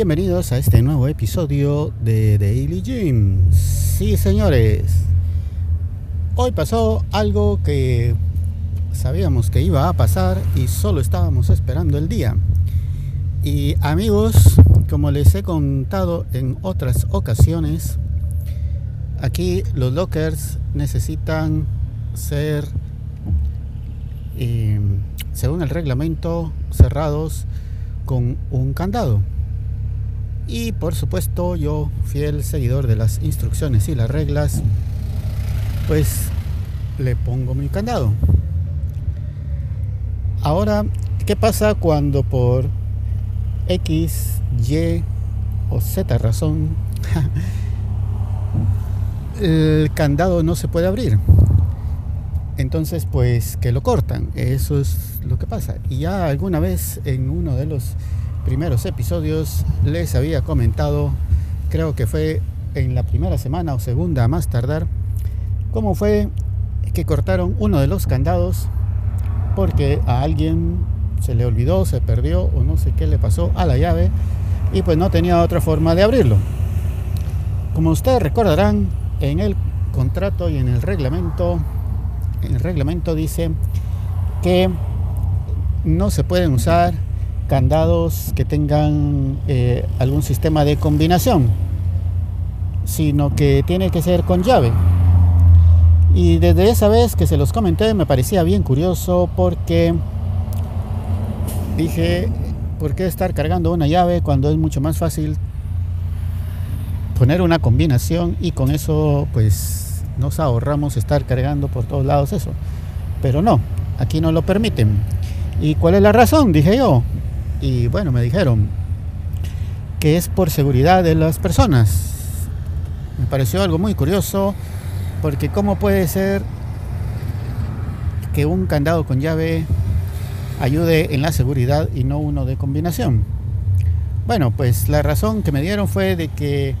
Bienvenidos a este nuevo episodio de Daily Gym. Sí señores, hoy pasó algo que sabíamos que iba a pasar y solo estábamos esperando el día. Y amigos, como les he contado en otras ocasiones, aquí los lockers necesitan ser, eh, según el reglamento, cerrados con un candado. Y por supuesto yo, fiel seguidor de las instrucciones y las reglas, pues le pongo mi candado. Ahora, ¿qué pasa cuando por X, Y o Z razón el candado no se puede abrir? Entonces, pues que lo cortan. Eso es lo que pasa. Y ya alguna vez en uno de los primeros episodios les había comentado, creo que fue en la primera semana o segunda a más tardar, cómo fue que cortaron uno de los candados porque a alguien se le olvidó, se perdió o no sé qué le pasó a la llave y pues no tenía otra forma de abrirlo. Como ustedes recordarán, en el contrato y en el reglamento el reglamento dice que no se pueden usar candados que tengan eh, algún sistema de combinación, sino que tiene que ser con llave. Y desde esa vez que se los comenté me parecía bien curioso porque dije, ¿por qué estar cargando una llave cuando es mucho más fácil poner una combinación y con eso pues nos ahorramos estar cargando por todos lados eso. Pero no, aquí no lo permiten. ¿Y cuál es la razón? Dije yo. Y bueno, me dijeron que es por seguridad de las personas. Me pareció algo muy curioso porque cómo puede ser que un candado con llave ayude en la seguridad y no uno de combinación. Bueno, pues la razón que me dieron fue de que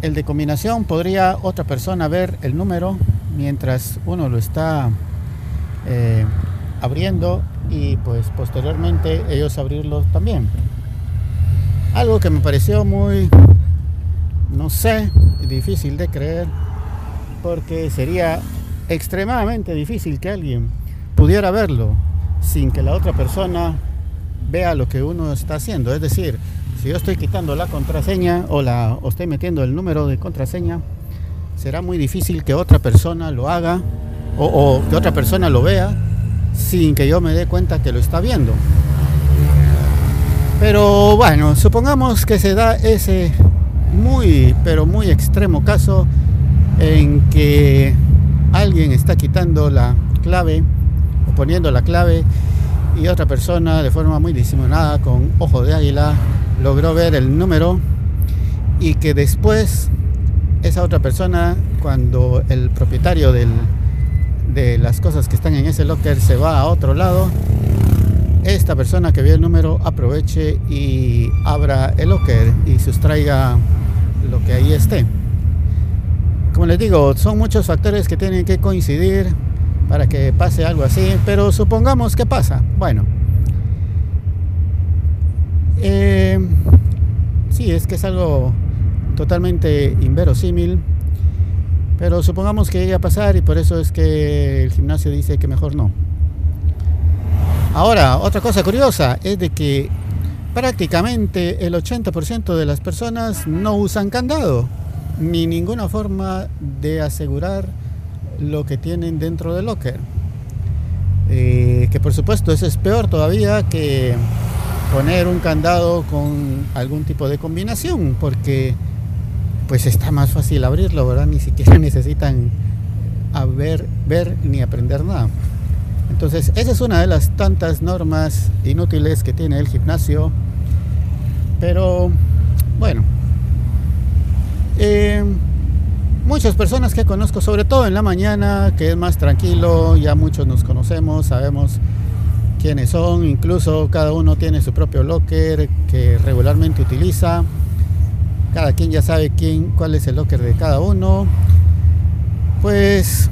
el de combinación podría otra persona ver el número mientras uno lo está eh, abriendo y pues posteriormente ellos abrirlo también. Algo que me pareció muy, no sé, difícil de creer porque sería extremadamente difícil que alguien pudiera verlo sin que la otra persona vea lo que uno está haciendo. Es decir, si yo estoy quitando la contraseña o, la, o estoy metiendo el número de contraseña, será muy difícil que otra persona lo haga o que otra persona lo vea sin que yo me dé cuenta que lo está viendo. Pero bueno, supongamos que se da ese muy, pero muy extremo caso en que alguien está quitando la clave o poniendo la clave y otra persona de forma muy disimulada con ojo de águila logró ver el número y que después esa otra persona, cuando el propietario del, de las cosas que están en ese locker se va a otro lado, esta persona que vio el número aproveche y abra el locker y sustraiga lo que ahí esté. Como les digo, son muchos factores que tienen que coincidir para que pase algo así, pero supongamos que pasa. Bueno, eh, sí, es que es algo totalmente inverosímil, pero supongamos que iba a pasar y por eso es que el gimnasio dice que mejor no. Ahora, otra cosa curiosa es de que prácticamente el 80% de las personas no usan candado, ni ninguna forma de asegurar lo que tienen dentro del locker. Eh, que por supuesto eso es peor todavía que poner un candado con algún tipo de combinación, porque pues está más fácil abrirlo, ¿verdad? Ni siquiera necesitan ver, ni aprender nada. Entonces, esa es una de las tantas normas inútiles que tiene el gimnasio. Pero, bueno, eh, muchas personas que conozco, sobre todo en la mañana, que es más tranquilo, ya muchos nos conocemos, sabemos quiénes son, incluso cada uno tiene su propio locker que regularmente utiliza. Cada quien ya sabe quién, cuál es el locker de cada uno. Pues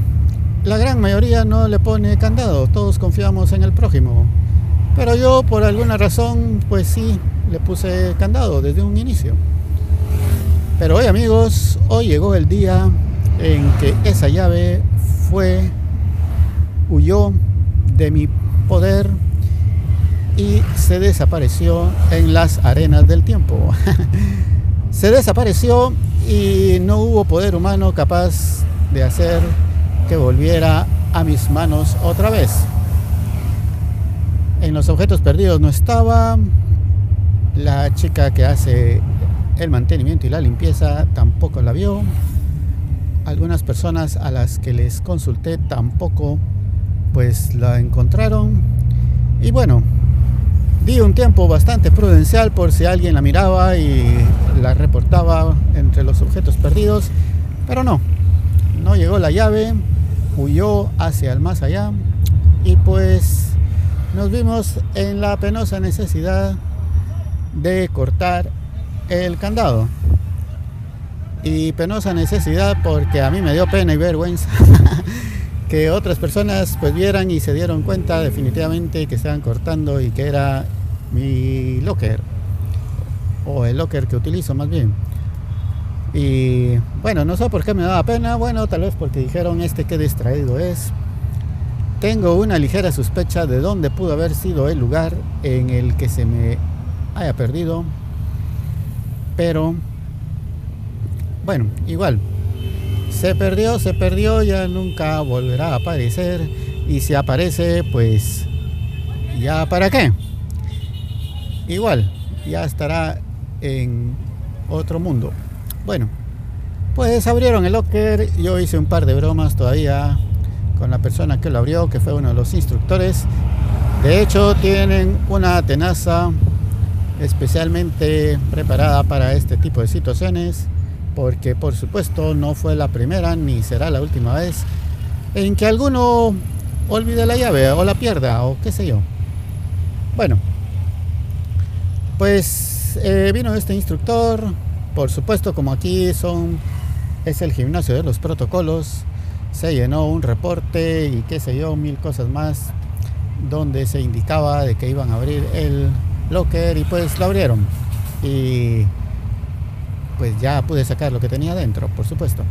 la gran mayoría no le pone candado, todos confiamos en el prójimo. Pero yo por alguna razón, pues sí, le puse candado desde un inicio. Pero hoy amigos, hoy llegó el día en que esa llave fue, huyó de mi poder y se desapareció en las arenas del tiempo. se desapareció y no hubo poder humano capaz de hacer que volviera a mis manos otra vez. En los objetos perdidos no estaba. La chica que hace el mantenimiento y la limpieza tampoco la vio. Algunas personas a las que les consulté tampoco pues la encontraron. Y bueno, di un tiempo bastante prudencial por si alguien la miraba y la reportaba entre los objetos perdidos. Pero no, no llegó la llave, huyó hacia el más allá y pues nos vimos en la penosa necesidad de cortar el candado. Y penosa necesidad porque a mí me dio pena y vergüenza que otras personas pues vieran y se dieron cuenta definitivamente que estaban cortando y que era mi locker o el locker que utilizo más bien. Y bueno, no sé por qué me daba pena, bueno, tal vez porque dijeron este que distraído es. Tengo una ligera sospecha de dónde pudo haber sido el lugar en el que se me haya perdido. Pero bueno, igual. Se perdió, se perdió, ya nunca volverá a aparecer. Y si aparece, pues ya para qué. Igual, ya estará en otro mundo. Bueno, pues abrieron el locker. Yo hice un par de bromas todavía con la persona que lo abrió, que fue uno de los instructores. De hecho, tienen una tenaza especialmente preparada para este tipo de situaciones, porque por supuesto no fue la primera ni será la última vez en que alguno olvide la llave o la pierda o qué sé yo. Bueno, pues eh, vino este instructor, por supuesto como aquí son es el gimnasio de los protocolos, se llenó un reporte y qué sé yo, mil cosas más, donde se indicaba de que iban a abrir el locker y pues lo abrieron. Y pues ya pude sacar lo que tenía dentro, por supuesto.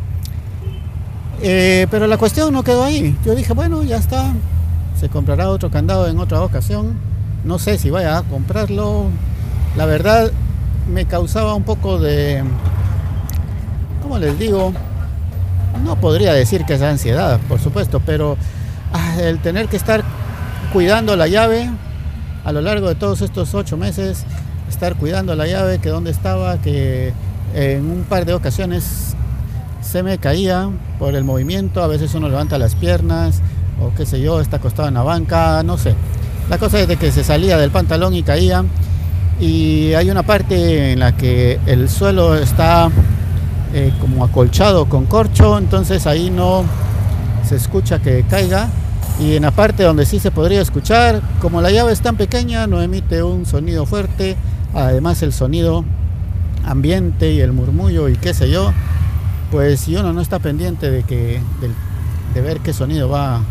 Eh, pero la cuestión no quedó ahí. Yo dije, bueno, ya está. Se comprará otro candado en otra ocasión. No sé si vaya a comprarlo la verdad me causaba un poco de, ¿cómo les digo? No podría decir que es ansiedad, por supuesto, pero ah, el tener que estar cuidando la llave a lo largo de todos estos ocho meses, estar cuidando la llave, que dónde estaba, que en un par de ocasiones se me caía por el movimiento, a veces uno levanta las piernas o qué sé yo, está acostado en la banca, no sé. La cosa es de que se salía del pantalón y caía y hay una parte en la que el suelo está eh, como acolchado con corcho, entonces ahí no se escucha que caiga. Y en la parte donde sí se podría escuchar, como la llave es tan pequeña, no emite un sonido fuerte, además el sonido ambiente y el murmullo y qué sé yo, pues si uno no está pendiente de que de, de ver qué sonido va a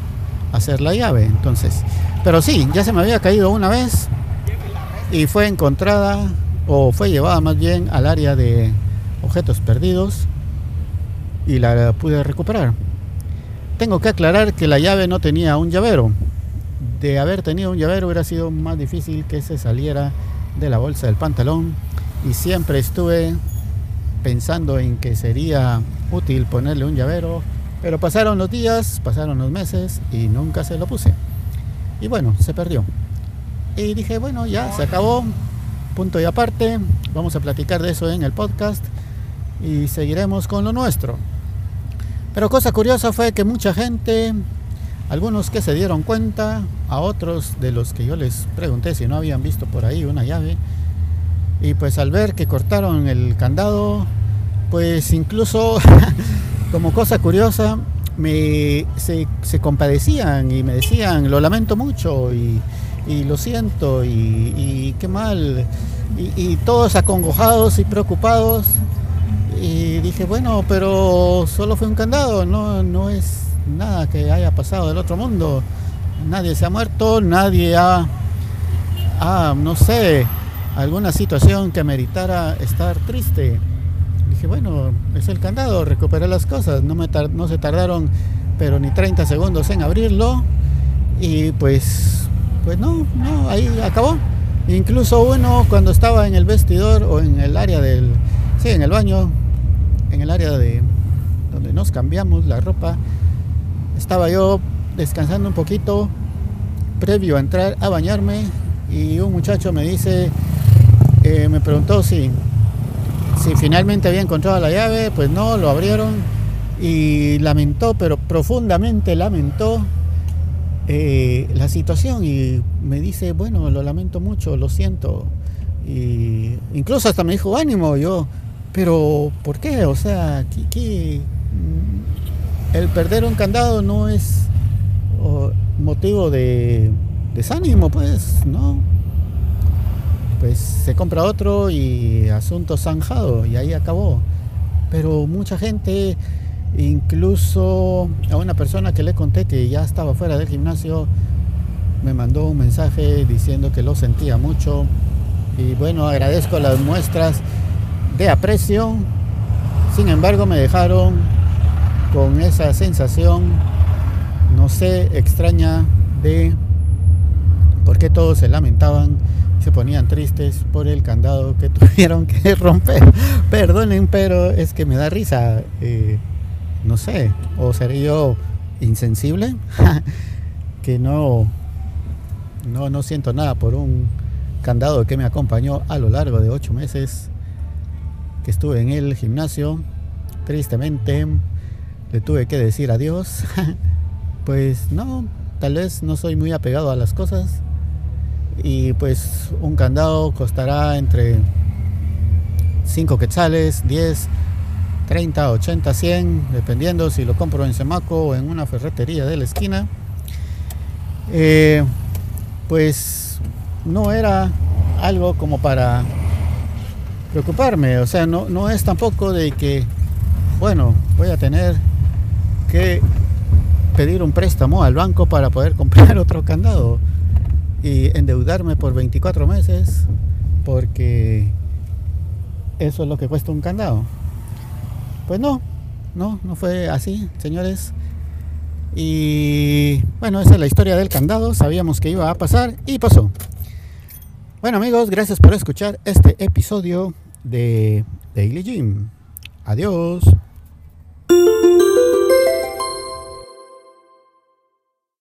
hacer la llave, entonces. Pero sí, ya se me había caído una vez, y fue encontrada o fue llevada más bien al área de objetos perdidos y la pude recuperar. Tengo que aclarar que la llave no tenía un llavero. De haber tenido un llavero hubiera sido más difícil que se saliera de la bolsa del pantalón y siempre estuve pensando en que sería útil ponerle un llavero, pero pasaron los días, pasaron los meses y nunca se lo puse. Y bueno, se perdió. Y dije, bueno, ya se acabó, punto y aparte, vamos a platicar de eso en el podcast y seguiremos con lo nuestro. Pero cosa curiosa fue que mucha gente, algunos que se dieron cuenta, a otros de los que yo les pregunté si no habían visto por ahí una llave, y pues al ver que cortaron el candado, pues incluso como cosa curiosa, me, se, se compadecían y me decían, lo lamento mucho y y lo siento y, qué mal. Y, todos acongojados y preocupados. Y dije, bueno, pero solo fue un candado, no, no es nada que haya pasado del otro mundo. Nadie se ha muerto, nadie ha ah, no sé, alguna situación que meritara estar triste. Dije, bueno, es el candado, recuperé las cosas, no, me no se tardaron pero ni 30 segundos en abrirlo y pues, pues no, no, ahí acabó. Incluso uno cuando estaba en el vestidor o en el área del, sí, en el baño, en el área de donde nos cambiamos la ropa, estaba yo descansando un poquito previo a entrar a bañarme y un muchacho me dice, eh, me preguntó si, si finalmente había encontrado la llave, pues no, lo abrieron y lamentó, pero profundamente lamentó eh, la situación y me dice, bueno, lo lamento mucho, lo siento. Y incluso hasta me dijo, ánimo, yo, pero ¿por qué? O sea, ¿qué, mm, el perder un candado no es motivo de desánimo, pues, ¿no? Pues se compra otro y asunto zanjado y ahí acabó. Pero mucha gente Incluso a una persona que le conté que ya estaba fuera del gimnasio, me mandó un mensaje diciendo que lo sentía mucho. Y bueno, agradezco las muestras de aprecio. Sin embargo, me dejaron con esa sensación, no sé, extraña de por qué todos se lamentaban, se ponían tristes por el candado que tuvieron que romper. Perdonen, pero es que me da risa. Eh, no sé, o seré yo insensible, que no, no, no siento nada por un candado que me acompañó a lo largo de ocho meses que estuve en el gimnasio. Tristemente le tuve que decir adiós. pues no, tal vez no soy muy apegado a las cosas. Y pues un candado costará entre 5 quetzales, 10 30, 80, 100, dependiendo si lo compro en Semaco o en una ferretería de la esquina. Eh, pues no era algo como para preocuparme, o sea, no, no es tampoco de que, bueno, voy a tener que pedir un préstamo al banco para poder comprar otro candado y endeudarme por 24 meses porque eso es lo que cuesta un candado. Pues no, no, no fue así, señores. Y bueno, esa es la historia del candado. Sabíamos que iba a pasar y pasó. Bueno amigos, gracias por escuchar este episodio de Daily Gym. Adiós.